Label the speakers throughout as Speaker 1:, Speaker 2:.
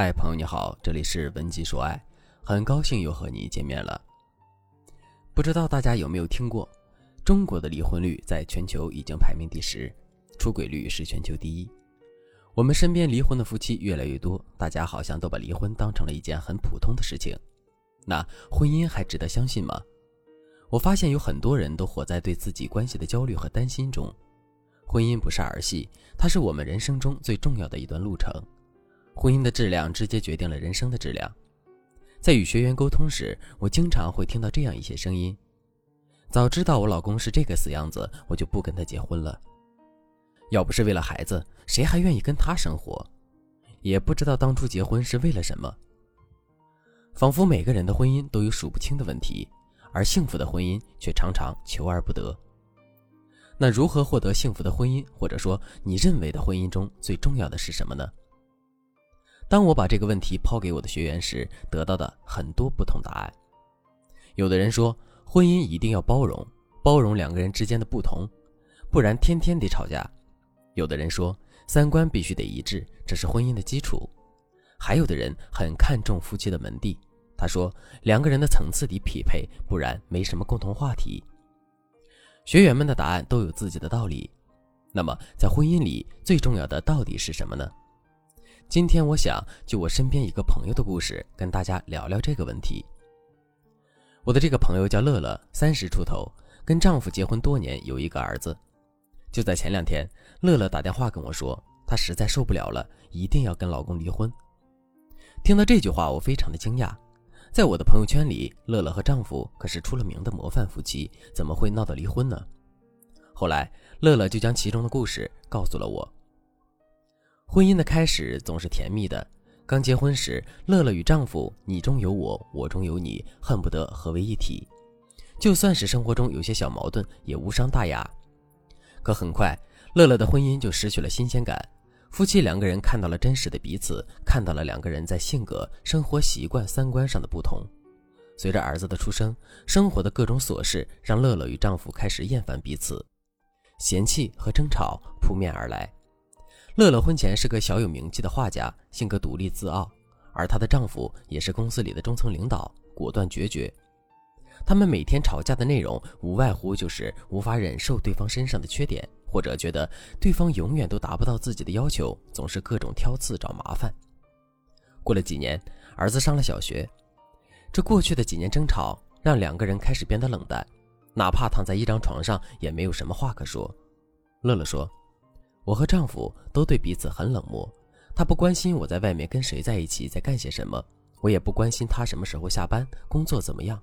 Speaker 1: 嗨，朋友你好，这里是文姬说爱，很高兴又和你见面了。不知道大家有没有听过，中国的离婚率在全球已经排名第十，出轨率是全球第一。我们身边离婚的夫妻越来越多，大家好像都把离婚当成了一件很普通的事情。那婚姻还值得相信吗？我发现有很多人都活在对自己关系的焦虑和担心中。婚姻不是儿戏，它是我们人生中最重要的一段路程。婚姻的质量直接决定了人生的质量。在与学员沟通时，我经常会听到这样一些声音：“早知道我老公是这个死样子，我就不跟他结婚了。要不是为了孩子，谁还愿意跟他生活？也不知道当初结婚是为了什么。”仿佛每个人的婚姻都有数不清的问题，而幸福的婚姻却常常求而不得。那如何获得幸福的婚姻，或者说你认为的婚姻中最重要的是什么呢？当我把这个问题抛给我的学员时，得到的很多不同答案。有的人说，婚姻一定要包容，包容两个人之间的不同，不然天天得吵架。有的人说，三观必须得一致，这是婚姻的基础。还有的人很看重夫妻的门第，他说，两个人的层次得匹配，不然没什么共同话题。学员们的答案都有自己的道理。那么，在婚姻里最重要的到底是什么呢？今天我想就我身边一个朋友的故事，跟大家聊聊这个问题。我的这个朋友叫乐乐，三十出头，跟丈夫结婚多年，有一个儿子。就在前两天，乐乐打电话跟我说，她实在受不了了，一定要跟老公离婚。听到这句话，我非常的惊讶。在我的朋友圈里，乐乐和丈夫可是出了名的模范夫妻，怎么会闹到离婚呢？后来，乐乐就将其中的故事告诉了我。婚姻的开始总是甜蜜的。刚结婚时，乐乐与丈夫你中有我，我中有你，恨不得合为一体。就算是生活中有些小矛盾，也无伤大雅。可很快，乐乐的婚姻就失去了新鲜感。夫妻两个人看到了真实的彼此，看到了两个人在性格、生活习惯、三观上的不同。随着儿子的出生，生活的各种琐事让乐乐与丈夫开始厌烦彼此，嫌弃和争吵扑面而来。乐乐婚前是个小有名气的画家，性格独立自傲，而她的丈夫也是公司里的中层领导，果断决绝。他们每天吵架的内容无外乎就是无法忍受对方身上的缺点，或者觉得对方永远都达不到自己的要求，总是各种挑刺找麻烦。过了几年，儿子上了小学，这过去的几年争吵让两个人开始变得冷淡，哪怕躺在一张床上也没有什么话可说。乐乐说。我和丈夫都对彼此很冷漠，他不关心我在外面跟谁在一起，在干些什么，我也不关心他什么时候下班，工作怎么样。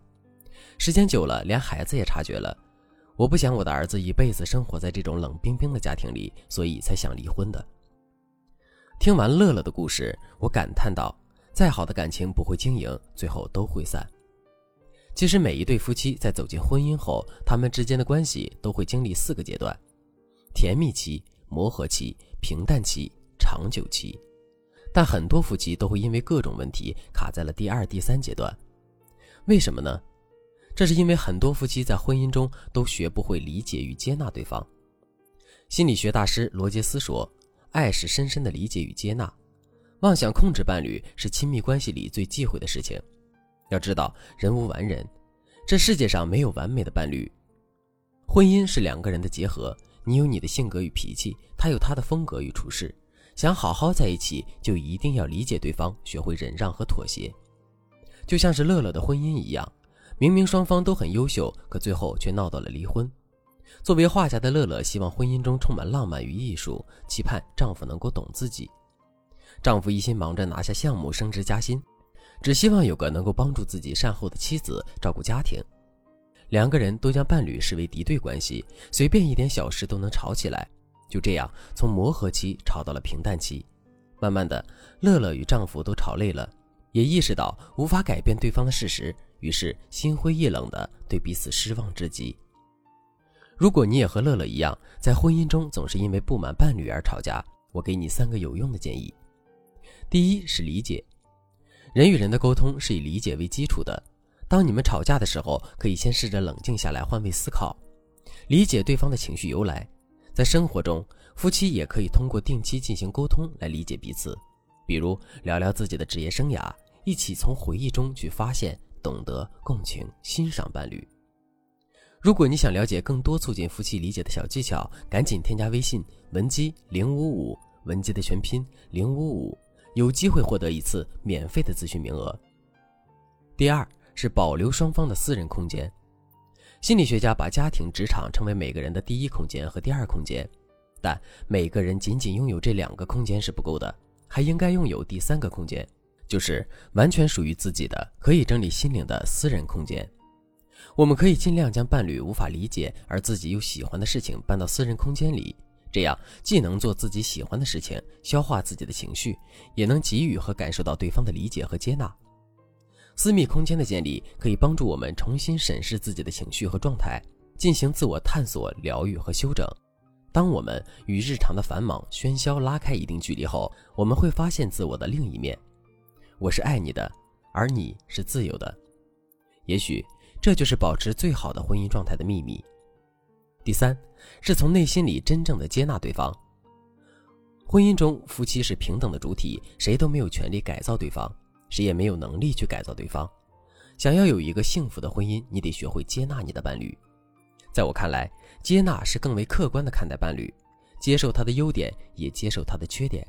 Speaker 1: 时间久了，连孩子也察觉了。我不想我的儿子一辈子生活在这种冷冰冰的家庭里，所以才想离婚的。听完乐乐的故事，我感叹道：再好的感情不会经营，最后都会散。其实每一对夫妻在走进婚姻后，他们之间的关系都会经历四个阶段：甜蜜期。磨合期、平淡期、长久期，但很多夫妻都会因为各种问题卡在了第二、第三阶段。为什么呢？这是因为很多夫妻在婚姻中都学不会理解与接纳对方。心理学大师罗杰斯说：“爱是深深的理解与接纳，妄想控制伴侣是亲密关系里最忌讳的事情。要知道，人无完人，这世界上没有完美的伴侣。婚姻是两个人的结合。”你有你的性格与脾气，他有他的风格与处事。想好好在一起，就一定要理解对方，学会忍让和妥协。就像是乐乐的婚姻一样，明明双方都很优秀，可最后却闹到了离婚。作为画家的乐乐，希望婚姻中充满浪漫与艺术，期盼丈夫能够懂自己。丈夫一心忙着拿下项目、升职加薪，只希望有个能够帮助自己善后的妻子，照顾家庭。两个人都将伴侣视为敌对关系，随便一点小事都能吵起来。就这样，从磨合期吵到了平淡期。慢慢的，乐乐与丈夫都吵累了，也意识到无法改变对方的事实，于是心灰意冷的对彼此失望至极。如果你也和乐乐一样，在婚姻中总是因为不满伴侣而吵架，我给你三个有用的建议。第一是理解，人与人的沟通是以理解为基础的。当你们吵架的时候，可以先试着冷静下来，换位思考，理解对方的情绪由来。在生活中，夫妻也可以通过定期进行沟通来理解彼此。比如聊聊自己的职业生涯，一起从回忆中去发现、懂得、共情、欣赏伴侣。如果你想了解更多促进夫妻理解的小技巧，赶紧添加微信文姬零五五，文姬的全拼零五五，有机会获得一次免费的咨询名额。第二是保留双方的私人空间。心理学家把家庭、职场称为每个人的第一空间和第二空间，但每个人仅仅拥有这两个空间是不够的，还应该拥有第三个空间，就是完全属于自己的、可以整理心灵的私人空间。我们可以尽量将伴侣无法理解而自己又喜欢的事情搬到私人空间里，这样既能做自己喜欢的事情，消化自己的情绪，也能给予和感受到对方的理解和接纳。私密空间的建立可以帮助我们重新审视自己的情绪和状态，进行自我探索、疗愈和修整。当我们与日常的繁忙喧嚣拉开一定距离后，我们会发现自我的另一面。我是爱你的，而你是自由的。也许。这就是保持最好的婚姻状态的秘密。第三，是从内心里真正的接纳对方。婚姻中，夫妻是平等的主体，谁都没有权利改造对方，谁也没有能力去改造对方。想要有一个幸福的婚姻，你得学会接纳你的伴侣。在我看来，接纳是更为客观的看待伴侣，接受他的优点，也接受他的缺点。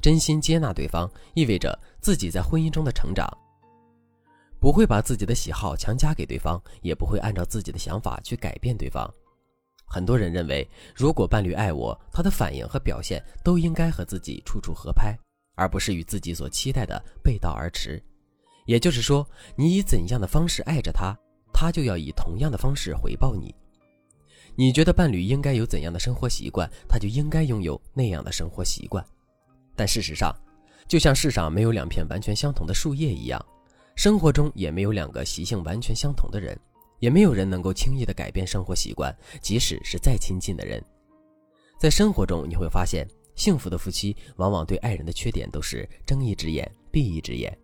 Speaker 1: 真心接纳对方，意味着自己在婚姻中的成长。不会把自己的喜好强加给对方，也不会按照自己的想法去改变对方。很多人认为，如果伴侣爱我，他的反应和表现都应该和自己处处合拍，而不是与自己所期待的背道而驰。也就是说，你以怎样的方式爱着他，他就要以同样的方式回报你。你觉得伴侣应该有怎样的生活习惯，他就应该拥有那样的生活习惯。但事实上，就像世上没有两片完全相同的树叶一样。生活中也没有两个习性完全相同的人，也没有人能够轻易的改变生活习惯，即使是再亲近的人。在生活中，你会发现，幸福的夫妻往往对爱人的缺点都是睁一只眼闭一只眼。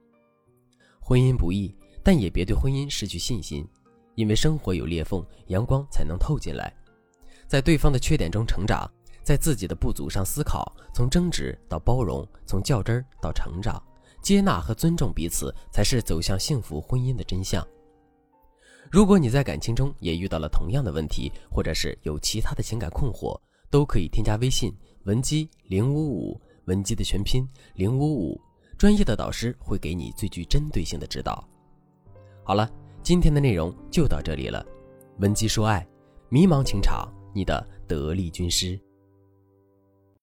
Speaker 1: 婚姻不易，但也别对婚姻失去信心，因为生活有裂缝，阳光才能透进来。在对方的缺点中成长，在自己的不足上思考，从争执到包容，从较真儿到成长。接纳和尊重彼此，才是走向幸福婚姻的真相。如果你在感情中也遇到了同样的问题，或者是有其他的情感困惑，都可以添加微信文姬零五五，文姬的全拼零五五，专业的导师会给你最具针对性的指导。好了，今天的内容就到这里了。文姬说爱，迷茫情场，你的得力军师。